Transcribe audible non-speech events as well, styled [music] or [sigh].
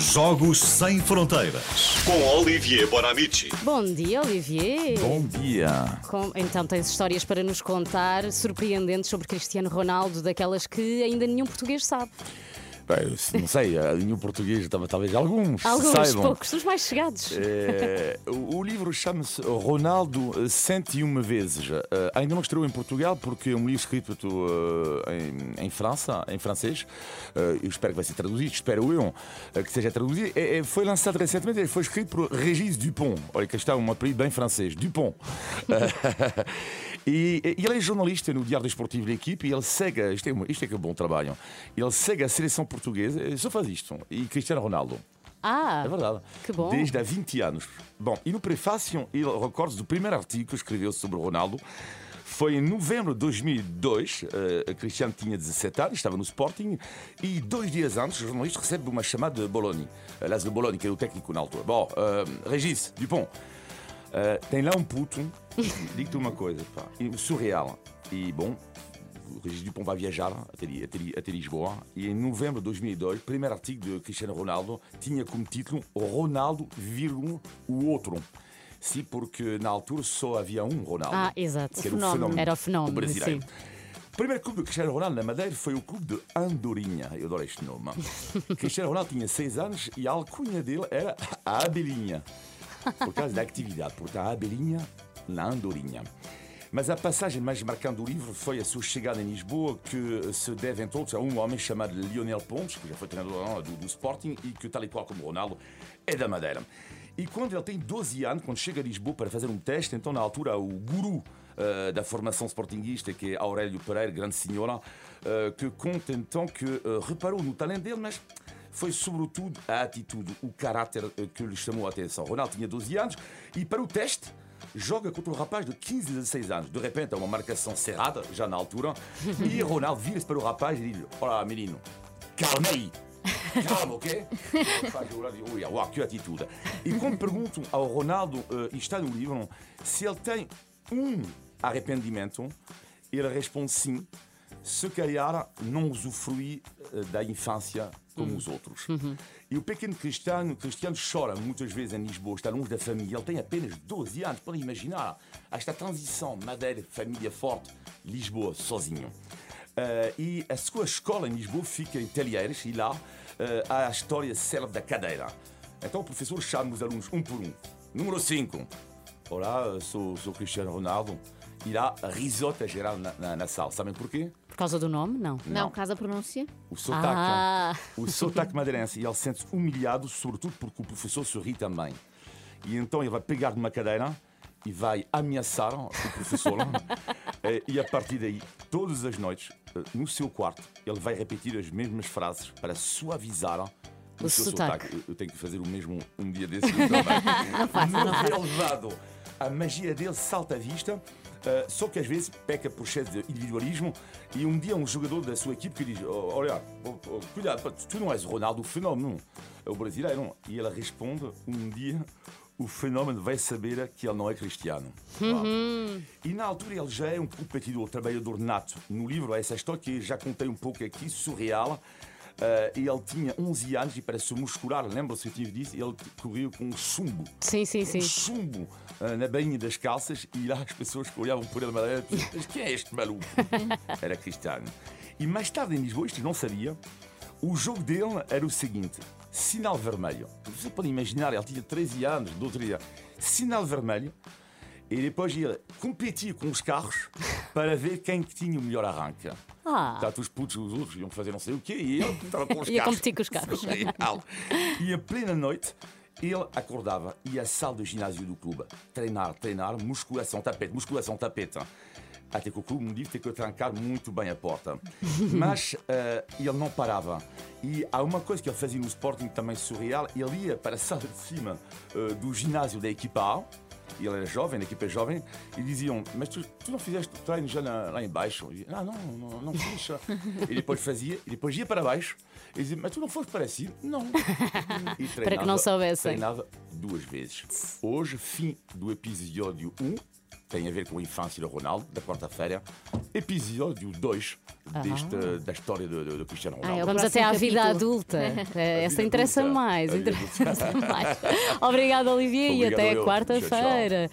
Jogos Sem Fronteiras. Com Olivier Bonamici. Bom dia, Olivier. Bom dia. Com- Então tens histórias para nos contar surpreendentes sobre Cristiano Ronaldo, daquelas que ainda nenhum português sabe. Bem, se- não sei, língua portuguesa tal- talvez alguns Alguns, saibam. poucos, os mais chegados. É, o [laughs] o livro chama-se Ronaldo eh, 101 vezes. Eh, ainda não estreou em Portugal porque é um livro escrito eh, em, em França, em francês. Eh, eu espero que vai ser traduzido, espero eu eh, que seja traduzido. É- é- foi lançado recentemente, foi escrito por Régis Dupont. Olha, que está um apelido bem francês, Dupont. Eh, [laughs] e, e ele é jornalista no Diário Desportivo da equipe e ele segue, isto é, isto é que é um bom trabalho, ele segue a seleção portuguesa, eh, só faz isto, e Cristiano Ronaldo. Ah, É verdade. Que bom. Desde há 20 anos. Bom, e no prefácio, ele recorda do primeiro artigo que escreveu sobre o Ronaldo. Foi em novembro de 2002. Uh, Cristiano tinha 17 anos, estava no Sporting. E dois dias antes, o jornalista recebe uma chamada de Bologna. Uh, Lázaro Bologna, que era o técnico na altura. Bom, uh, Regis Dupont, uh, tem lá um puto. [laughs] Digo-te uma coisa, pá, surreal. E bom, o Regis Dupont vai viajar até, até até Lisboa e em novembro de 2002, primeiro artigo de Cristiano Ronaldo tinha como título Ronaldo, vírgula, o outro. Sim, porque na altura só havia um Ronaldo. Ah, exato. Que era o Fenómeno. fenómeno. Era o fenómeno, brasileiro. sim. O primeiro clube de Cristiano Ronaldo na Madeira foi o clube de Andorinha. Eu adoro este nome. [laughs] Cristiano Ronaldo tinha 6 anos e a alcunha dele era a Abelhinha. Por causa da atividade. Portanto, a Abelhinha na Andorinha. Mas a passagem mais marcante do livro foi a sua chegada em Lisboa, que se deve, entre outros, a um homem chamado Lionel Pontes, que já foi treinador do, do Sporting e que, tal e qual como Ronaldo, é da Madeira. E quando ele tem 12 anos, quando chega a Lisboa para fazer um teste, então na altura o guru eh, da formação sportinguista, que é Aurélio Pereira, grande senhora, eh, que conta então que eh, reparou no talento dele, mas foi sobretudo a atitude, o caráter que lhe chamou a atenção. Ronaldo tinha 12 anos e para o teste joga contra um rapaz de 15 a 16 anos. De repente, há uma marcação cerrada, já na altura, e [laughs] Ronaldo vira-se para o rapaz e diz: Olá, menino, calma aí. Calma, ok? "Ui, uau, que atitude. E quando perguntam ao Ronaldo, eh, e está no livro, se ele tem um arrependimento, ele responde sim. Se calhar não usufrui eh, da infância como os outros. E o pequeno Cristiano, Cristiano chora muitas vezes em Lisboa, está longe da família. Ele tem apenas 12 anos, podem imaginar esta transição Madeira, família forte, Lisboa, sozinho. Eh, e a sua escola em Lisboa fica em Telheiras e lá eh, há a história célebre da cadeira. Então o professor chama os alunos um por um. Número 5. Olá, sou, sou Cristiano Ronaldo. E lá, risota geral na, na, na sala. Sabem porquê? Por causa do nome? Não. Não, casa pronúncia. O sotaque. Ah. O sotaque madeirense. E ele sente-se humilhado, sobretudo porque o professor sorri também. E então ele vai pegar numa cadeira e vai ameaçar o professor. [laughs] Eh, e a partir daí, todas as noites, eh, no seu quarto, ele vai repetir as mesmas frases para suavizar o, O seu sotaque. sotaque. Eu- tenho que fazer o mesmo um dia desses eu também. não faço, [laughs] não relevado. A magia dele salta à vista, uh, só que às vezes peca por excesso de individualismo. E um dia, um jogador da sua equipe que diz: "Oh, Olha, oh, oh, cuidado, tu não és o Ronaldo, o fenómeno, é o brasileiro. E ele responde: Um dia. O fenómeno vai saber que ele não é cristiano. Uau. E na altura ele já é um competidor, trabalhador nato. No livro essa história que já contei um pouco aqui, surreal. Uh, ele tinha 11 anos e para se muscular, lembra-se que eu tive dito, ele correu com um chumbo. Sim, sim, Um sim. chumbo uh, na bainha das calças e lá as pessoas que olhavam por ele madeira diziam, mas quem é este maluco? [laughs] Era cristiano. E mais tarde em Lisboa, isto não sabia, o jogo dele era o seguinte: sinal vermelho. Você pode imaginar, ele tinha 13 anos, 12 anos. Sinal vermelho. E depois ele competia com os carros para ver quem que tinha o melhor arranque. Ah. Portanto, os putos, os outros iam fazer não sei o quê e ele estava com os Ia carros. competir com os carros. E a plena noite, ele acordava, ia à sala do ginásio do clube, treinar, treinar, musculação, tapete, musculação, tapete. Até que o clube me disse que eu trancar muito bem [laughs] a porta. Mas eh, ele não parava. E há uma coisa que ele fazia no Sporting também surreal: ele ia para a sala de cima eh, do ginásio da equipa A. E ele era jovem, a equipa é jovem, e diziam: Mas tu, tu não fizeste o treino já na- lá em baixo? E, ah, não, não, não fiz. e depois fazia, e depois ia para baixo, e dizia: Mas tu não foste parecido? Não. E [laughs] Para que não soubessem. Treinava duas vezes. Hoje, fim do episódio 1, tem a ver com a infância do Ronaldo, da quarta-feira, episódio 2 deste, da história do, do, do Cristiano Ah, Ronaldo. é, vamos próximo até à vida capítulo. adulta. [laughs] É, Essa vida interessa adulta. mais. Vida interessa mais. Obrigada, Olivier, e até quarta-feira.